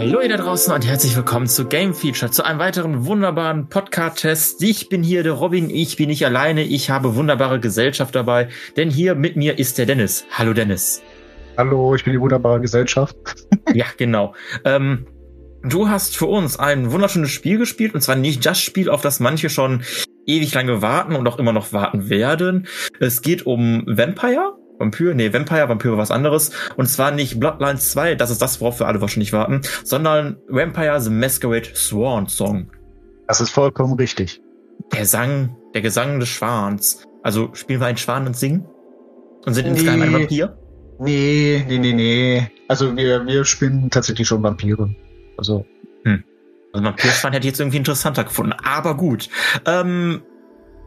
Hallo ihr da draußen und herzlich willkommen zu Game Feature, zu einem weiteren wunderbaren Podcast-Test. Ich bin hier der Robin, ich bin nicht alleine, ich habe wunderbare Gesellschaft dabei, denn hier mit mir ist der Dennis. Hallo Dennis. Hallo, ich bin die wunderbare Gesellschaft. ja, genau. Ähm, du hast für uns ein wunderschönes Spiel gespielt und zwar nicht das Spiel, auf das manche schon ewig lange warten und auch immer noch warten werden. Es geht um Vampire Vampir, nee, Vampire, Vampire was anderes. Und zwar nicht Bloodlines 2, das ist das, worauf wir alle wahrscheinlich warten, sondern Vampire the Masquerade Swan Song. Das ist vollkommen richtig. Der Sang, der Gesang des Schwans. Also spielen wir einen Schwan und singen? Und sind nee, insgeheim ein Vampir? Nee, nee, nee, nee. Also wir, wir spielen tatsächlich schon Vampire. Also. Hm. Also Vampirschwan hätte ich jetzt irgendwie interessanter gefunden. Aber gut. Ähm,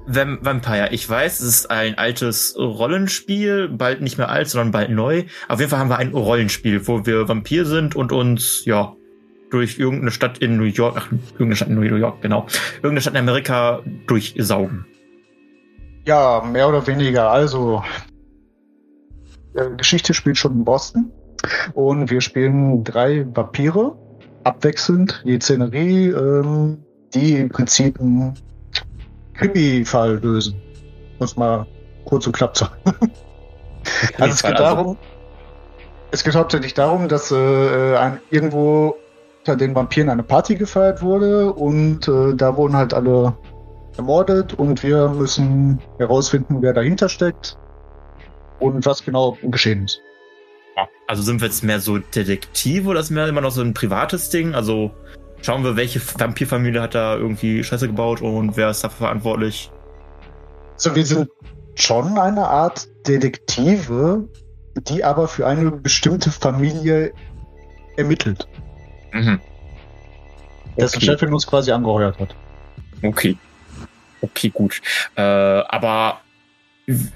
Vampire. Ich weiß, es ist ein altes Rollenspiel, bald nicht mehr alt, sondern bald neu. Auf jeden Fall haben wir ein Rollenspiel, wo wir Vampir sind und uns, ja, durch irgendeine Stadt in New York, ach, irgendeine Stadt in New York, genau, irgendeine Stadt in Amerika durchsaugen. Ja, mehr oder weniger. Also, die Geschichte spielt schon in Boston und wir spielen drei Vampire, abwechselnd, die Szenerie, ähm, die im Prinzip ein Krimi-Fall lösen. Muss mal kurz und knapp sagen. also es geht darum, es geht hauptsächlich darum, dass äh, ein, irgendwo unter den Vampiren eine Party gefeiert wurde und äh, da wurden halt alle ermordet und wir müssen herausfinden, wer dahinter steckt und was genau geschehen ist. Also sind wir jetzt mehr so Detektiv oder ist mehr immer noch so ein privates Ding? Also schauen wir, welche Vampirfamilie hat da irgendwie Scheiße gebaut und wer ist dafür verantwortlich. So, wir sind schon eine Art Detektive, die aber für eine bestimmte Familie ermittelt. Mhm. Dessen okay. Chefin uns quasi angeheuert hat. Okay. Okay, gut. Äh, aber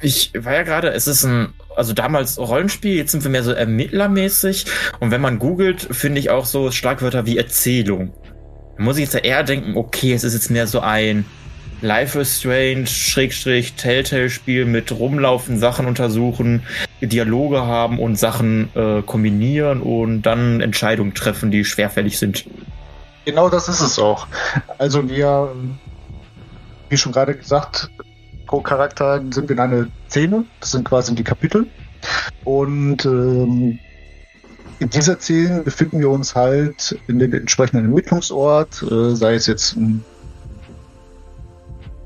ich war ja gerade, es ist ein, also damals Rollenspiel, jetzt sind wir mehr so ermittlermäßig. Und wenn man googelt, finde ich auch so Schlagwörter wie Erzählung. Da muss ich jetzt eher denken, okay, es ist jetzt mehr so ein Life is Strange, Schrägstrich, Telltale-Spiel mit rumlaufen, Sachen untersuchen, Dialoge haben und Sachen äh, kombinieren und dann Entscheidungen treffen, die schwerfällig sind. Genau das ist es auch. Also wir, wie schon gerade gesagt, pro Charakter sind wir in einer Szene. Das sind quasi die Kapitel. Und ähm, in dieser Szene befinden wir uns halt in dem entsprechenden Ermittlungsort, äh, sei es jetzt m,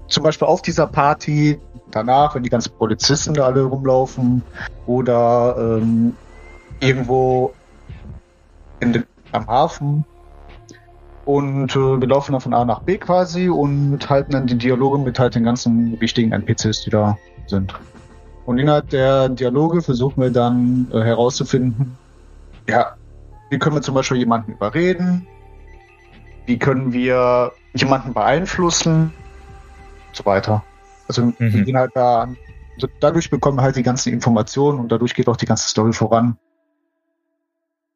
zum Beispiel auf dieser Party, danach, wenn die ganzen Polizisten da alle rumlaufen, oder ähm, irgendwo in am Hafen, und äh, wir laufen dann von A nach B quasi und halten dann die Dialoge mit halt den ganzen wichtigen NPCs, die da sind. Und innerhalb der Dialoge versuchen wir dann äh, herauszufinden, ja, wie können wir zum Beispiel jemanden überreden? Wie können wir jemanden beeinflussen? Und so weiter. Also mhm. wir gehen halt da, also dadurch bekommen wir halt die ganzen Informationen und dadurch geht auch die ganze Story voran.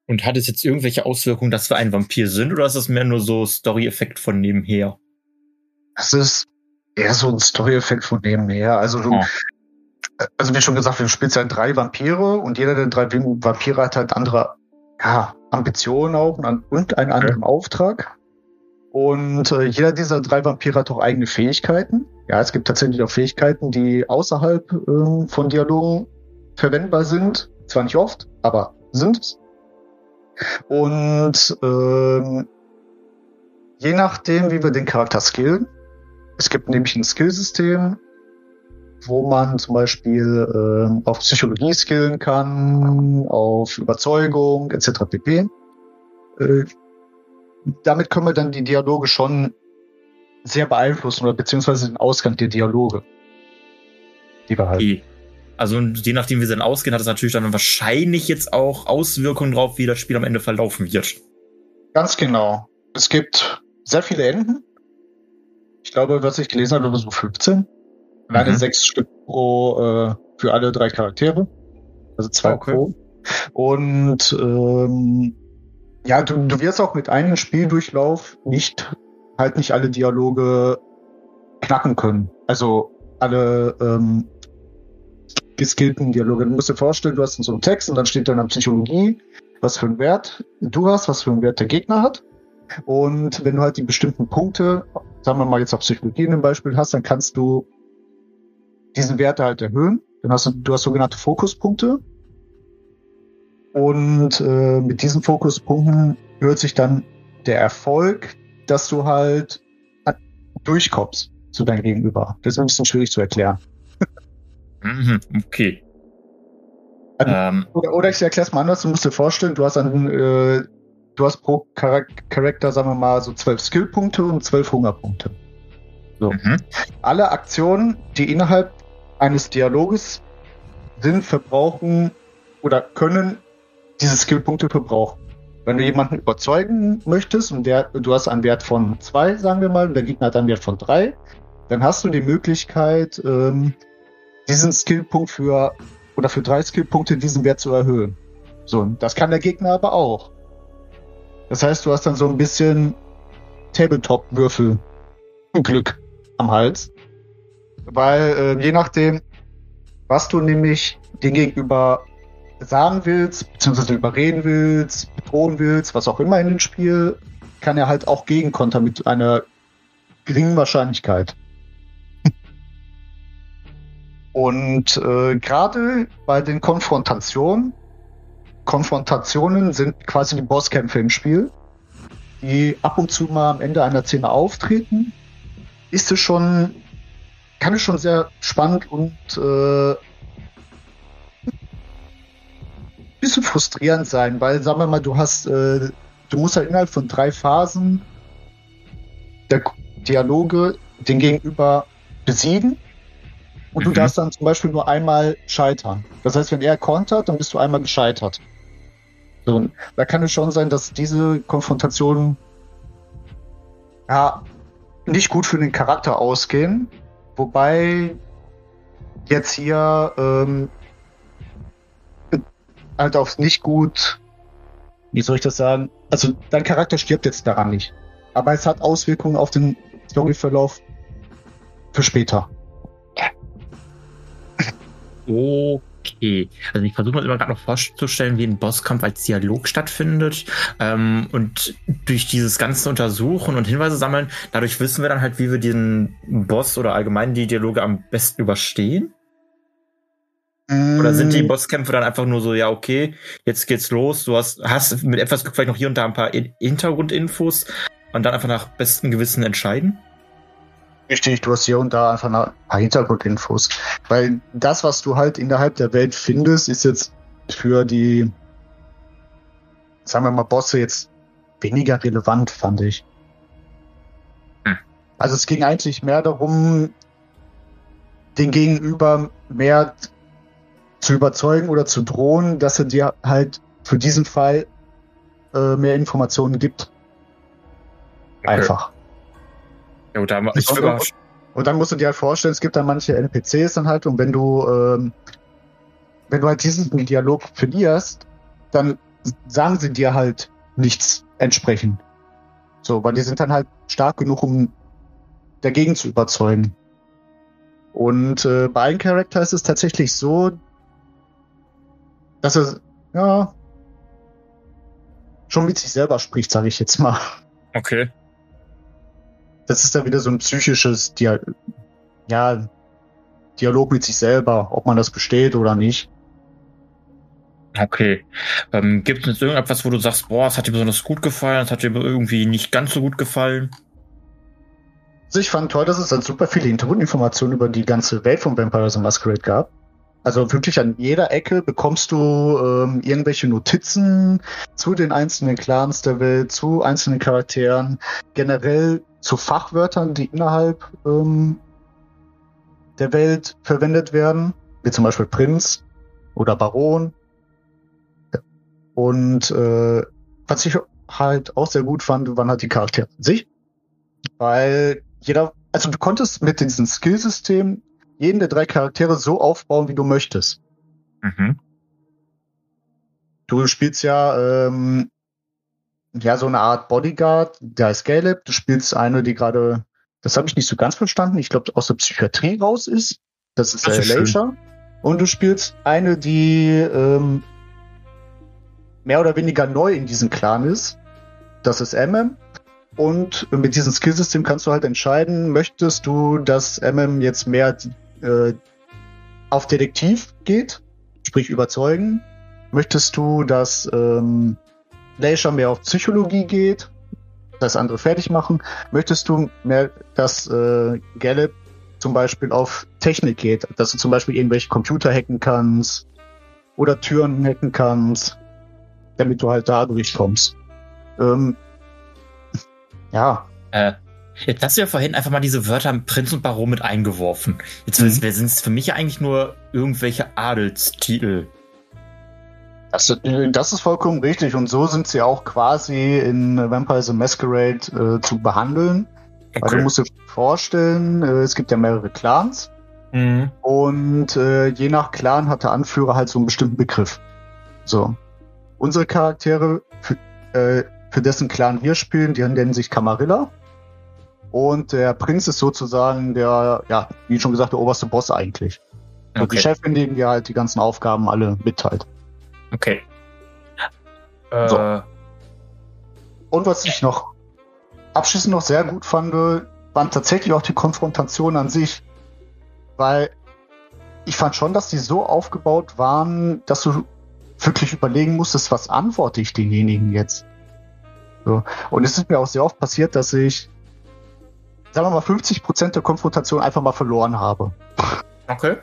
Und hat es jetzt irgendwelche Auswirkungen, dass wir ein Vampir sind, oder ist das mehr nur so Story-Effekt von nebenher? Das ist eher so ein Story-Effekt von nebenher. Also du, oh. also wie schon gesagt, wir spielen ja drei Vampire und jeder der drei Vampire hat halt andere ja, Ambitionen auch und einen anderen okay. Auftrag. Und äh, jeder dieser drei Vampire hat auch eigene Fähigkeiten. Ja, es gibt tatsächlich auch Fähigkeiten, die außerhalb äh, von Dialogen verwendbar sind. Zwar nicht oft, aber sind es. Und ähm, je nachdem, wie wir den Charakter skillen, es gibt nämlich ein Skillsystem, wo man zum Beispiel äh, auf Psychologie skillen kann, auf Überzeugung etc. pp. Äh, damit können wir dann die Dialoge schon sehr beeinflussen oder beziehungsweise den Ausgang der Dialoge, die wir halt. Also je nachdem, wie sie dann ausgehen, hat es natürlich dann wahrscheinlich jetzt auch Auswirkungen drauf, wie das Spiel am Ende verlaufen wird. Ganz genau. Es gibt sehr viele Enden. Ich glaube, was ich gelesen habe, so 15. Alleine mhm. sechs Stück pro äh, für alle drei Charaktere. Also zwei okay. pro. Und ähm, ja, du, du wirst auch mit einem Spieldurchlauf nicht halt nicht alle Dialoge knacken können. Also alle ähm, geskillten Dialoge. Du musst dir vorstellen, du hast so einen Text und dann steht da in der Psychologie, was für einen Wert du hast, was für einen Wert der Gegner hat. Und wenn du halt die bestimmten Punkte, sagen wir mal jetzt auf Psychologie ein Beispiel hast, dann kannst du diesen Wert halt erhöhen. Dann hast du, du hast sogenannte Fokuspunkte. Und äh, mit diesen Fokuspunkten hört sich dann der Erfolg, dass du halt durchkommst zu deinem Gegenüber. Das ist ein bisschen schwierig zu erklären. Mhm, okay. Also, ähm. oder, oder ich erkläre es mal anders. Du musst dir vorstellen, du hast einen, äh, du hast pro Charakter, sagen wir mal, so zwölf Skillpunkte und zwölf Hungerpunkte. So. Mhm. Alle Aktionen, die innerhalb eines Dialoges sind, verbrauchen oder können diese Skillpunkte verbrauchen. Wenn du jemanden überzeugen möchtest und der, du hast einen Wert von zwei, sagen wir mal, und der Gegner hat einen Wert von drei, dann hast du die Möglichkeit, ähm, diesen Skillpunkt für oder für drei Skillpunkte diesen Wert zu erhöhen. So, das kann der Gegner aber auch. Das heißt, du hast dann so ein bisschen Tabletop-Würfel Glück am Hals. Weil äh, je nachdem, was du nämlich den Gegenüber sagen willst, beziehungsweise überreden willst, bedrohen willst, was auch immer in dem Spiel, kann er halt auch gegenkontern mit einer geringen Wahrscheinlichkeit. Und äh, gerade bei den Konfrontationen, Konfrontationen sind quasi die Bosskämpfe im Spiel, die ab und zu mal am Ende einer Szene auftreten, ist es schon, kann es schon sehr spannend und äh, bisschen frustrierend sein, weil sagen wir mal, du hast, äh, du musst halt innerhalb von drei Phasen der Dialoge den Gegenüber besiegen und mhm. du darfst dann zum Beispiel nur einmal scheitern. Das heißt, wenn er kontert, dann bist du einmal gescheitert. So, da kann es schon sein, dass diese Konfrontationen ja nicht gut für den Charakter ausgehen. Wobei jetzt hier ähm, halt auf nicht gut, wie soll ich das sagen? Also dein Charakter stirbt jetzt daran nicht. Aber es hat Auswirkungen auf den Storyverlauf für später. Okay. Also ich versuche mir immer gerade noch vorzustellen, wie ein Bosskampf als Dialog stattfindet. Ähm, und durch dieses ganze Untersuchen und Hinweise sammeln, dadurch wissen wir dann halt, wie wir diesen Boss oder allgemein die Dialoge am besten überstehen. Oder sind die mm. Bosskämpfe dann einfach nur so, ja, okay, jetzt geht's los, du hast, hast mit etwas Glück vielleicht noch hier und da ein paar Hintergrundinfos und dann einfach nach bestem Gewissen entscheiden? Richtig, du hast hier und da einfach ein paar Hintergrundinfos. Weil das, was du halt innerhalb der Welt findest, ist jetzt für die, sagen wir mal, Bosse jetzt weniger relevant, fand ich. Hm. Also es ging eigentlich mehr darum, den Gegenüber mehr zu überzeugen oder zu drohen, dass er dir halt für diesen Fall äh, mehr Informationen gibt. Einfach. Gut, da ich und, und, und dann musst du dir halt vorstellen, es gibt dann manche NPCs dann halt und wenn du ähm, wenn du halt diesen Dialog verlierst, dann sagen sie dir halt nichts entsprechend. So, weil die sind dann halt stark genug, um dagegen zu überzeugen. Und äh, bei einem Charakter ist es tatsächlich so, dass er, ja, schon mit sich selber spricht, sage ich jetzt mal. Okay. Das ist dann wieder so ein psychisches Dia ja, Dialog mit sich selber, ob man das besteht oder nicht. Okay. Ähm, gibt es irgendetwas, wo du sagst, boah, es hat dir besonders gut gefallen, es hat dir irgendwie nicht ganz so gut gefallen? Also ich fand toll, dass es dann super viele Hintergrundinformationen über die ganze Welt von Vampires the Masquerade gab. Also wirklich an jeder Ecke bekommst du ähm, irgendwelche Notizen zu den einzelnen Clans der Welt, zu einzelnen Charakteren, generell zu Fachwörtern, die innerhalb ähm, der Welt verwendet werden. wie zum Beispiel Prinz oder Baron. Und äh, was ich halt auch sehr gut fand, waren halt die Charaktere an sich. Weil jeder, also du konntest mit diesem Skillsystem jeden der drei Charaktere so aufbauen, wie du möchtest. Mhm. Du spielst ja ähm, ja so eine Art Bodyguard, der heißt Caleb. Du spielst eine, die gerade, das habe ich nicht so ganz verstanden, ich glaube aus der Psychiatrie raus ist. Das ist, das ist äh, Leisha. Und du spielst eine, die ähm, mehr oder weniger neu in diesem Clan ist. Das ist MM. Und mit diesem Skillsystem kannst du halt entscheiden, möchtest du, dass MM jetzt mehr äh, auf Detektiv geht, sprich überzeugen? Möchtest du, dass ähm, Leisha mehr auf Psychologie geht, das andere fertig machen? Möchtest du mehr, dass äh, Gallup zum Beispiel auf Technik geht, dass du zum Beispiel irgendwelche Computer hacken kannst oder Türen hacken kannst, damit du halt da durchkommst? Ähm, ja. Äh, Jetzt hast du ja vorhin einfach mal diese Wörter Prinz und Baron mit eingeworfen. Jetzt mhm. sind es für mich ja eigentlich nur irgendwelche Adelstitel. Das, äh, das, ist vollkommen richtig und so sind sie auch quasi in Vampire the Masquerade äh, zu behandeln. Okay. Weil du musst dir vorstellen, äh, es gibt ja mehrere Clans mhm. und äh, je nach Clan hat der Anführer halt so einen bestimmten Begriff. So. Unsere Charaktere, für, äh, für dessen Clan wir spielen, die nennen sich Camarilla. Und der Prinz ist sozusagen der, ja, wie schon gesagt, der oberste Boss eigentlich. Okay. Und die Chefin, die dir halt die ganzen Aufgaben alle mitteilt. Okay. Äh. So. Und was ich noch abschließend noch sehr gut fand, waren tatsächlich auch die Konfrontationen an sich. Weil ich fand schon, dass die so aufgebaut waren, dass du wirklich überlegen musstest, was antworte ich denjenigen jetzt. So. Und es ist mir auch sehr oft passiert, dass ich sagen wir mal, 50 Prozent der Konfrontation einfach mal verloren habe. Okay.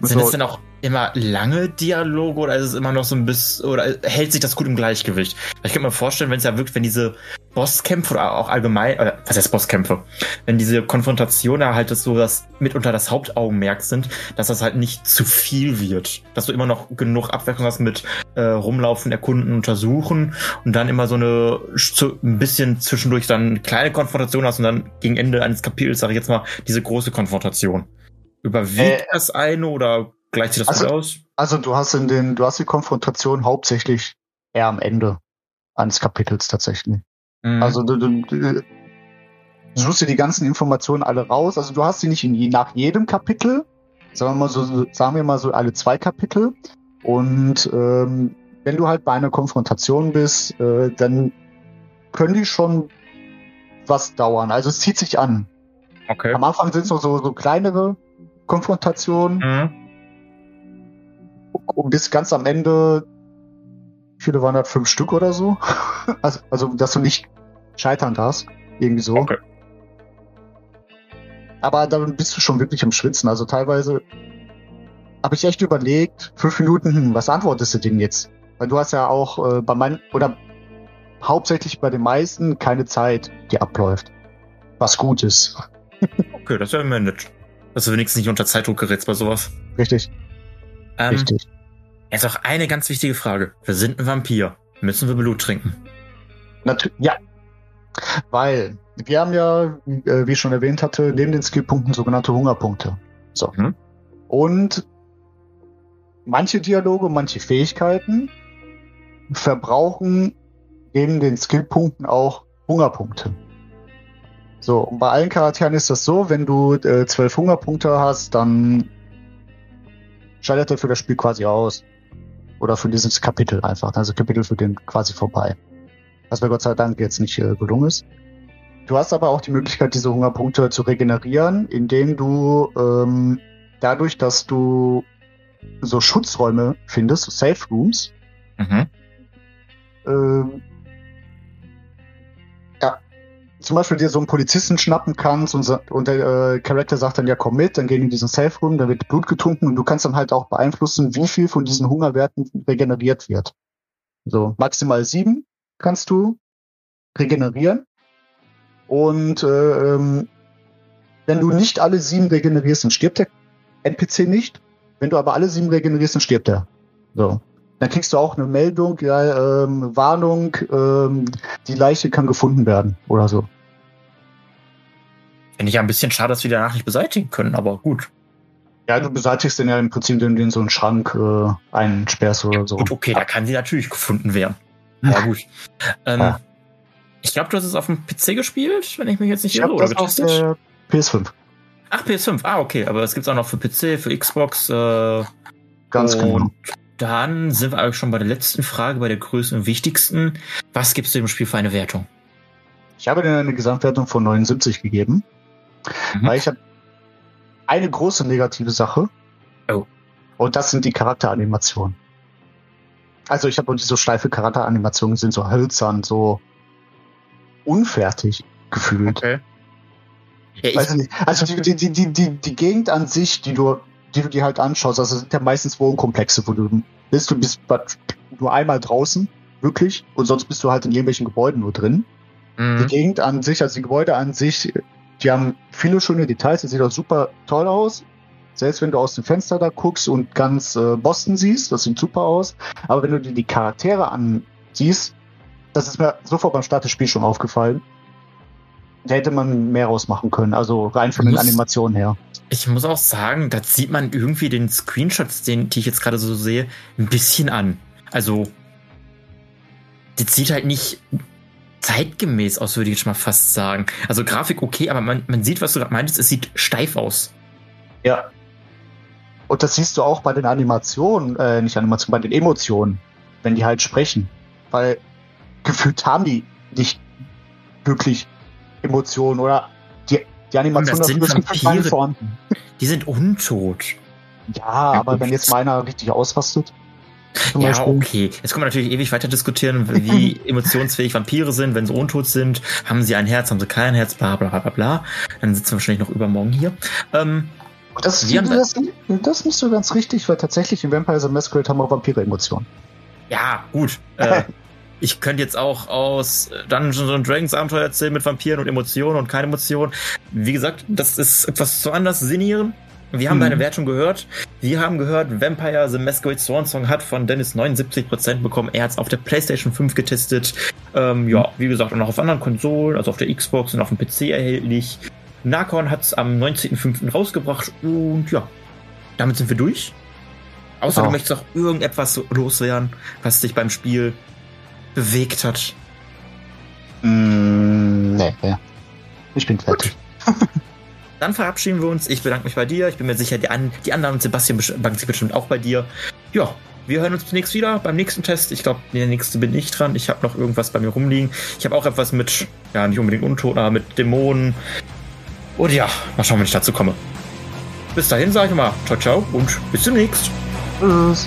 Sind so. es denn auch immer lange Dialoge oder ist es immer noch so ein bisschen, oder hält sich das gut im Gleichgewicht? Ich kann mir vorstellen, wenn es ja wirklich, wenn diese Bosskämpfe oder auch allgemein, oder was heißt Bosskämpfe, wenn diese Konfrontation da halt so das mitunter das Hauptaugenmerk sind, dass das halt nicht zu viel wird. Dass du immer noch genug Abwechslung hast mit äh, rumlaufen, erkunden, untersuchen und dann immer so eine so ein bisschen zwischendurch dann eine kleine Konfrontation hast und dann gegen Ende eines Kapitels, sage ich jetzt mal, diese große Konfrontation. Überwiegt äh, das eine oder gleicht sich das also, aus? Also du hast in den, du hast die Konfrontation hauptsächlich eher am Ende eines Kapitels tatsächlich. Mhm. Also du, du, du suchst dir die ganzen Informationen alle raus. Also du hast sie nicht in, nach jedem Kapitel, sagen wir mal so, sagen wir mal so alle zwei Kapitel. Und ähm, wenn du halt bei einer Konfrontation bist, äh, dann können die schon was dauern. Also es zieht sich an. Okay. Am Anfang sind es noch so, so kleinere Konfrontationen. Mhm. Und bis ganz am Ende viele waren das fünf Stück oder so. Also, also, dass du nicht scheitern darfst. Irgendwie so. Okay. Aber dann bist du schon wirklich im Schwitzen. Also teilweise habe ich echt überlegt, fünf Minuten, hm, was antwortest du denn jetzt? Weil du hast ja auch äh, bei meinen, oder hauptsächlich bei den meisten keine Zeit, die abläuft. Was gut ist. okay, das ist ja immer nett. Dass du wenigstens nicht unter Zeitdruck gerätst bei sowas. Richtig. Ähm, Richtig. Jetzt auch eine ganz wichtige Frage. Wir sind ein Vampir. Müssen wir Blut trinken? Natürlich, ja. Weil wir haben ja, äh, wie ich schon erwähnt hatte, neben den Skillpunkten sogenannte Hungerpunkte. So. Mhm. Und manche Dialoge, manche Fähigkeiten verbrauchen neben den Skillpunkten auch Hungerpunkte. So, und bei allen Charakteren ist das so, wenn du äh, zwölf Hungerpunkte hast, dann scheidet er für das Spiel quasi aus. Oder für dieses Kapitel einfach. Also Kapitel für den quasi vorbei. Was mir Gott sei Dank jetzt nicht äh, gelungen ist. Du hast aber auch die Möglichkeit, diese Hungerpunkte zu regenerieren, indem du ähm, dadurch, dass du so Schutzräume findest, so Safe Rooms, mhm. ähm, zum Beispiel dir so einen Polizisten schnappen kannst und, und der äh, Charakter sagt dann, ja komm mit, dann gehen in diesen Safe Room, da wird Blut getrunken und du kannst dann halt auch beeinflussen, wie viel von diesen Hungerwerten regeneriert wird. So, maximal sieben kannst du regenerieren. Und äh, ähm, wenn du nicht alle sieben regenerierst, dann stirbt der NPC nicht. Wenn du aber alle sieben regenerierst, dann stirbt er. So. Dann kriegst du auch eine Meldung, ja, ähm, Warnung, ähm, die Leiche kann gefunden werden oder so. Finde ich ja ein bisschen schade, dass wir die danach nicht beseitigen können, aber gut. Ja, du beseitigst den ja im Prinzip, indem du in so einen Schrank äh, einsperrst oder so. Gut, okay, da kann sie natürlich gefunden werden. Aber gut. Ähm, Ja. Ich glaube, du hast es auf dem PC gespielt, wenn ich mich jetzt nicht Ich irre, oder das auf der PS5. Ach, PS5. Ah, okay. Aber es gibt's auch noch für PC, für Xbox. Äh, Ganz genau. Dann sind wir eigentlich schon bei der letzten Frage, bei der größten und wichtigsten. Was gibst du dem Spiel für eine Wertung? Ich habe dir eine Gesamtwertung von 79 gegeben, Mhm. weil ich habe eine große negative Sache. Oh. Und das sind die Charakteranimationen. Also ich habe diese steife Charakteranimationen sind so hölzern, so unfertig gefühlt. Okay. Ja, ich, Weiß ich nicht. Also die, die, die, die Gegend an sich, die du, die du dir halt anschaust, also sind ja meistens Wohnkomplexe, wo du bist, du bist nur einmal draußen, wirklich, und sonst bist du halt in irgendwelchen Gebäuden nur drin. Die Mhm. Gegend an sich, also die Gebäude an sich, die haben viele schöne Details, das sieht auch super toll aus. Selbst wenn du aus dem Fenster da guckst und ganz äh, Boston siehst, das sieht super aus. Aber wenn du dir die Charaktere ansiehst, das ist mir sofort beim Start des Spiels schon aufgefallen. Da hätte man mehr rausmachen können, also rein von den Muss- Animationen her. Ich muss auch sagen, da sieht man irgendwie den Screenshots, den, die ich jetzt gerade so sehe, ein bisschen an. Also, das sieht halt nicht zeitgemäß aus, würde ich jetzt mal fast sagen. Also Grafik okay, aber man, man sieht, was du gerade meintest, es sieht steif aus. Ja. Und das siehst du auch bei den Animationen, äh, nicht Animationen, bei den Emotionen, wenn die halt sprechen. Weil gefühlt haben die nicht wirklich Emotionen oder die, die Animation das sind nicht Vampire. vorhanden. Die sind untot. Ja, aber wenn jetzt mal einer richtig ausrastet, Ja, Beispiel. okay. Jetzt kann man natürlich ewig weiter diskutieren, wie emotionsfähig Vampire sind, wenn sie untot sind. Haben sie ein Herz, haben sie kein Herz, bla bla bla bla. Dann sitzen wir wahrscheinlich noch übermorgen hier. Ähm, Das, Wir haben das, das ist nicht so ganz richtig, weil tatsächlich in Vampire the Masquerade haben auch Vampire Emotionen. ja, gut. Äh, ich könnte jetzt auch aus Dungeons and Dragons Abenteuer erzählen mit Vampiren und Emotionen und keine Emotionen. Wie gesagt, das ist etwas zu anders sinnieren. Wir haben Mhm. deine Wertung gehört. Wir haben gehört, Vampire The Masquerade Swan Song hat von Dennis 79% bekommen. Er hat es auf der PlayStation 5 getestet. Ähm, ja, wie gesagt, und auch auf anderen Konsolen, also auf der Xbox und auf dem PC erhältlich. Nakon hat es am 19.05. rausgebracht und ja, damit sind wir durch. Außer Ja. du möchtest auch irgendetwas loswerden, was dich beim Spiel bewegt hat. Mm, nee, ja. Ich bin fertig. Dann verabschieden wir uns. Ich bedanke mich bei dir. Ich bin mir sicher, die, an, die anderen und Sebastian bedanken sich bestimmt auch bei dir. Ja, wir hören uns demnächst wieder beim nächsten Test. Ich glaube, der nächste bin ich dran. Ich habe noch irgendwas bei mir rumliegen. Ich habe auch etwas mit, ja, nicht unbedingt Untoten, aber mit Dämonen. Und ja, mal schauen, wenn ich dazu komme. Bis dahin sage ich mal, ciao, ciao und bis demnächst. Tschüss.